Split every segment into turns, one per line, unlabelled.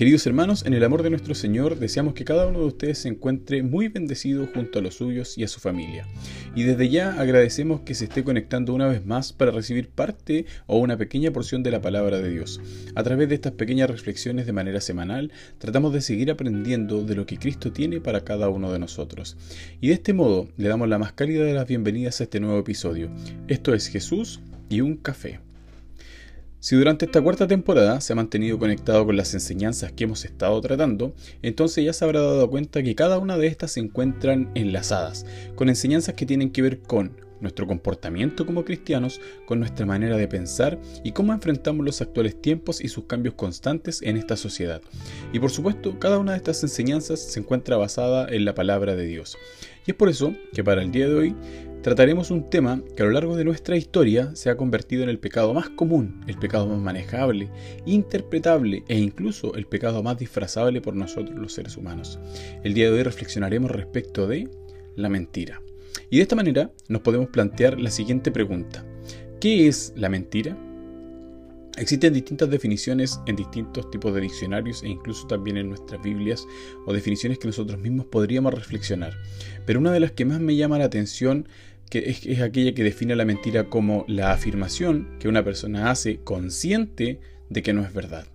Queridos hermanos, en el amor de nuestro Señor deseamos que cada uno de ustedes se encuentre muy bendecido junto a los suyos y a su familia. Y desde ya agradecemos que se esté conectando una vez más para recibir parte o una pequeña porción de la palabra de Dios. A través de estas pequeñas reflexiones de manera semanal, tratamos de seguir aprendiendo de lo que Cristo tiene para cada uno de nosotros. Y de este modo le damos la más cálida de las bienvenidas a este nuevo episodio. Esto es Jesús y un café. Si durante esta cuarta temporada se ha mantenido conectado con las enseñanzas que hemos estado tratando, entonces ya se habrá dado cuenta que cada una de estas se encuentran enlazadas, con enseñanzas que tienen que ver con nuestro comportamiento como cristianos, con nuestra manera de pensar y cómo enfrentamos los actuales tiempos y sus cambios constantes en esta sociedad. Y por supuesto, cada una de estas enseñanzas se encuentra basada en la palabra de Dios. Y es por eso que para el día de hoy trataremos un tema que a lo largo de nuestra historia se ha convertido en el pecado más común, el pecado más manejable, interpretable e incluso el pecado más disfrazable por nosotros los seres humanos. El día de hoy reflexionaremos respecto de la mentira. Y de esta manera nos podemos plantear la siguiente pregunta. ¿Qué es la mentira? Existen distintas definiciones en distintos tipos de diccionarios e incluso también en nuestras Biblias o definiciones que nosotros mismos podríamos reflexionar. Pero una de las que más me llama la atención que es, aquella que define la mentira como la afirmación que una persona hace consciente de que no es verdad.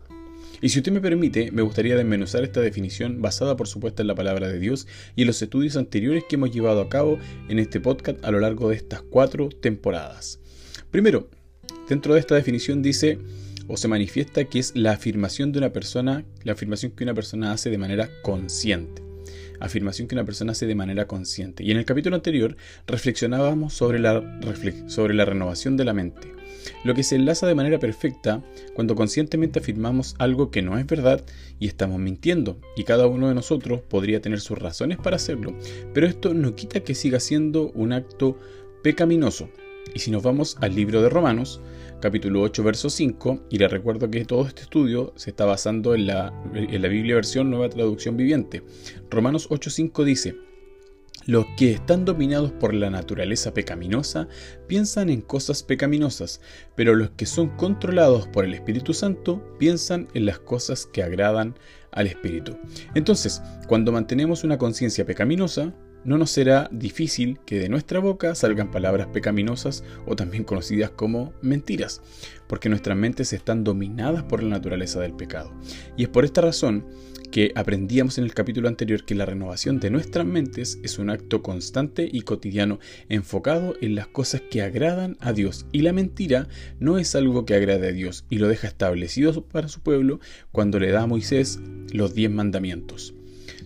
Y si usted me permite, me gustaría desmenuzar esta definición basada por supuesto en la palabra de Dios y en los estudios anteriores que hemos llevado a cabo en este podcast a lo largo de estas cuatro temporadas. Primero, dentro de esta definición dice o se manifiesta que es la afirmación de una persona, la afirmación que una persona hace de manera consciente afirmación que una persona hace de manera consciente. Y en el capítulo anterior reflexionábamos sobre la, sobre la renovación de la mente, lo que se enlaza de manera perfecta cuando conscientemente afirmamos algo que no es verdad y estamos mintiendo, y cada uno de nosotros podría tener sus razones para hacerlo, pero esto no quita que siga siendo un acto pecaminoso. Y si nos vamos al libro de Romanos, capítulo 8, verso 5, y les recuerdo que todo este estudio se está basando en la, en la Biblia versión Nueva Traducción Viviente. Romanos 8.5 dice, los que están dominados por la naturaleza pecaminosa piensan en cosas pecaminosas, pero los que son controlados por el Espíritu Santo piensan en las cosas que agradan al Espíritu. Entonces, cuando mantenemos una conciencia pecaminosa, no nos será difícil que de nuestra boca salgan palabras pecaminosas o también conocidas como mentiras, porque nuestras mentes están dominadas por la naturaleza del pecado. Y es por esta razón que aprendíamos en el capítulo anterior que la renovación de nuestras mentes es un acto constante y cotidiano enfocado en las cosas que agradan a Dios y la mentira no es algo que agrade a Dios y lo deja establecido para su pueblo cuando le da a Moisés los diez mandamientos.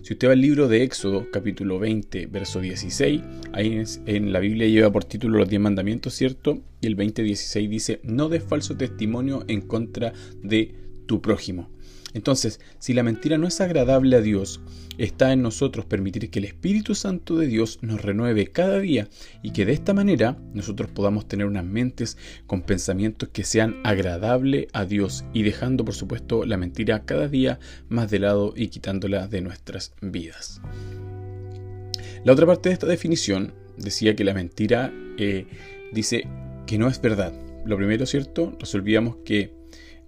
Si usted va al libro de Éxodo, capítulo 20, verso 16, ahí en la Biblia lleva por título los 10 mandamientos, ¿cierto? Y el 20:16 dice, no des falso testimonio en contra de tu prójimo. Entonces, si la mentira no es agradable a Dios, está en nosotros permitir que el Espíritu Santo de Dios nos renueve cada día y que de esta manera nosotros podamos tener unas mentes con pensamientos que sean agradables a Dios y dejando por supuesto la mentira cada día más de lado y quitándola de nuestras vidas. La otra parte de esta definición decía que la mentira eh, dice que no es verdad. Lo primero, ¿cierto? Resolvíamos que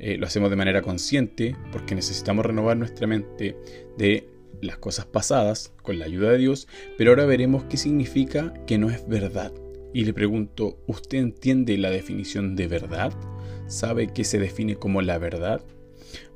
eh, lo hacemos de manera consciente porque necesitamos renovar nuestra mente de las cosas pasadas con la ayuda de Dios, pero ahora veremos qué significa que no es verdad. Y le pregunto, ¿usted entiende la definición de verdad? ¿Sabe qué se define como la verdad?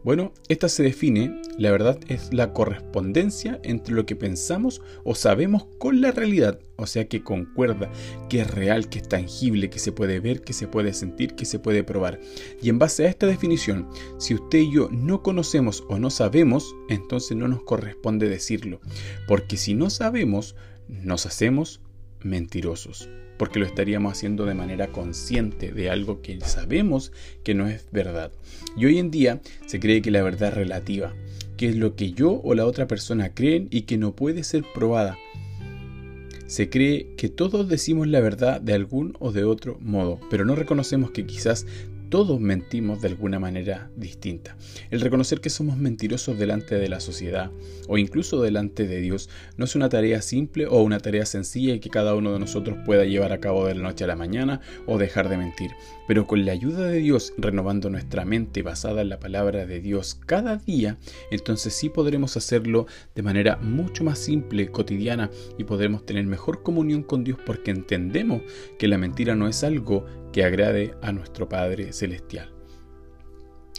Bueno, esta se define, la verdad es la correspondencia entre lo que pensamos o sabemos con la realidad, o sea que concuerda, que es real, que es tangible, que se puede ver, que se puede sentir, que se puede probar. Y en base a esta definición, si usted y yo no conocemos o no sabemos, entonces no nos corresponde decirlo, porque si no sabemos, nos hacemos mentirosos porque lo estaríamos haciendo de manera consciente de algo que sabemos que no es verdad. Y hoy en día se cree que la verdad es relativa, que es lo que yo o la otra persona creen y que no puede ser probada. Se cree que todos decimos la verdad de algún o de otro modo, pero no reconocemos que quizás todos mentimos de alguna manera distinta. El reconocer que somos mentirosos delante de la sociedad o incluso delante de Dios no es una tarea simple o una tarea sencilla que cada uno de nosotros pueda llevar a cabo de la noche a la mañana o dejar de mentir. Pero con la ayuda de Dios, renovando nuestra mente basada en la palabra de Dios cada día, entonces sí podremos hacerlo de manera mucho más simple, cotidiana y podremos tener mejor comunión con Dios porque entendemos que la mentira no es algo que agrade a nuestro Padre Celestial.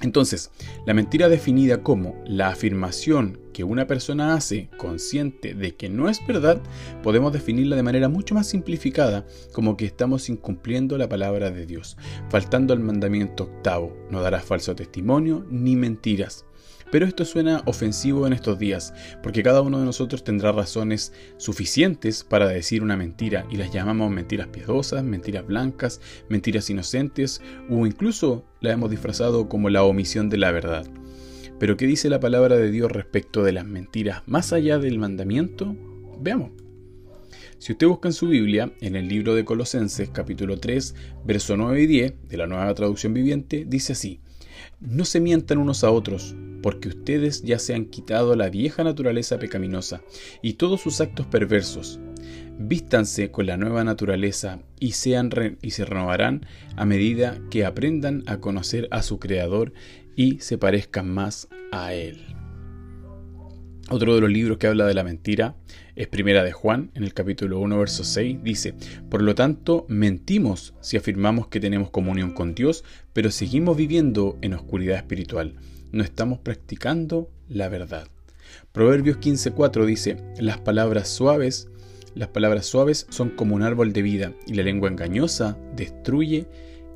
Entonces, la mentira definida como la afirmación que una persona hace consciente de que no es verdad, podemos definirla de manera mucho más simplificada como que estamos incumpliendo la palabra de Dios, faltando al mandamiento octavo, no darás falso testimonio ni mentiras. Pero esto suena ofensivo en estos días, porque cada uno de nosotros tendrá razones suficientes para decir una mentira y las llamamos mentiras piadosas, mentiras blancas, mentiras inocentes o incluso la hemos disfrazado como la omisión de la verdad. Pero ¿qué dice la palabra de Dios respecto de las mentiras más allá del mandamiento? Veamos. Si usted busca en su Biblia, en el libro de Colosenses capítulo 3, verso 9 y 10 de la nueva traducción viviente, dice así, no se mientan unos a otros, porque ustedes ya se han quitado la vieja naturaleza pecaminosa y todos sus actos perversos. Vístanse con la nueva naturaleza y, sean y se renovarán a medida que aprendan a conocer a su Creador y se parezcan más a Él. Otro de los libros que habla de la mentira es Primera de Juan, en el capítulo 1, verso 6, dice, Por lo tanto, mentimos si afirmamos que tenemos comunión con Dios, pero seguimos viviendo en oscuridad espiritual. No estamos practicando la verdad. Proverbios 15.4 dice, Las palabras suaves, las palabras suaves son como un árbol de vida, y la lengua engañosa destruye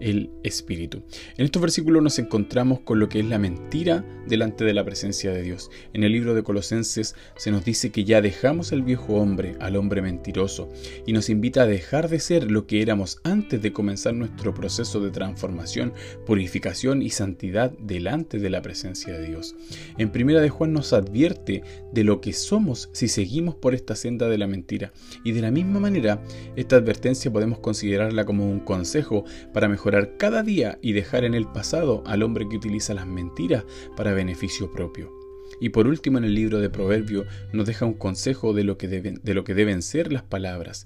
el Espíritu. En estos versículos nos encontramos con lo que es la mentira delante de la presencia de Dios. En el libro de Colosenses se nos dice que ya dejamos al viejo hombre, al hombre mentiroso, y nos invita a dejar de ser lo que éramos antes de comenzar nuestro proceso de transformación, purificación y santidad delante de la presencia de Dios. En primera de Juan nos advierte de lo que somos si seguimos por esta senda de la mentira, y de la misma manera esta advertencia podemos considerarla como un consejo para cada día y dejar en el pasado al hombre que utiliza las mentiras para beneficio propio. Y por último en el libro de Proverbio nos deja un consejo de lo que deben, de lo que deben ser las palabras.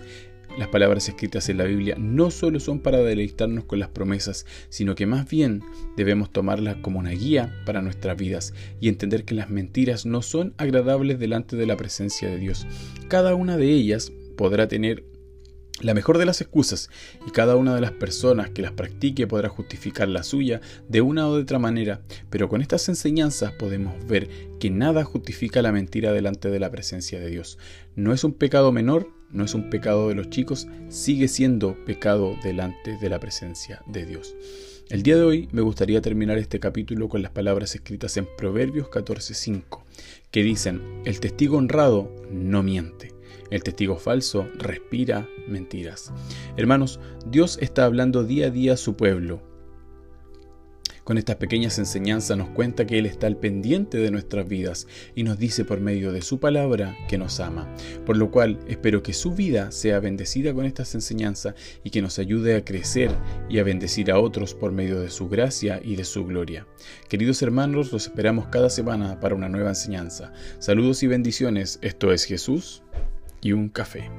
Las palabras escritas en la Biblia no solo son para deleitarnos con las promesas, sino que más bien debemos tomarlas como una guía para nuestras vidas y entender que las mentiras no son agradables delante de la presencia de Dios. Cada una de ellas podrá tener la mejor de las excusas, y cada una de las personas que las practique podrá justificar la suya de una o de otra manera, pero con estas enseñanzas podemos ver que nada justifica la mentira delante de la presencia de Dios. No es un pecado menor, no es un pecado de los chicos, sigue siendo pecado delante de la presencia de Dios. El día de hoy me gustaría terminar este capítulo con las palabras escritas en Proverbios 14:5, que dicen, el testigo honrado no miente. El testigo falso respira mentiras. Hermanos, Dios está hablando día a día a su pueblo. Con estas pequeñas enseñanzas nos cuenta que Él está al pendiente de nuestras vidas y nos dice por medio de su palabra que nos ama. Por lo cual espero que su vida sea bendecida con estas enseñanzas y que nos ayude a crecer y a bendecir a otros por medio de su gracia y de su gloria. Queridos hermanos, los esperamos cada semana para una nueva enseñanza. Saludos y bendiciones. Esto es Jesús y un café.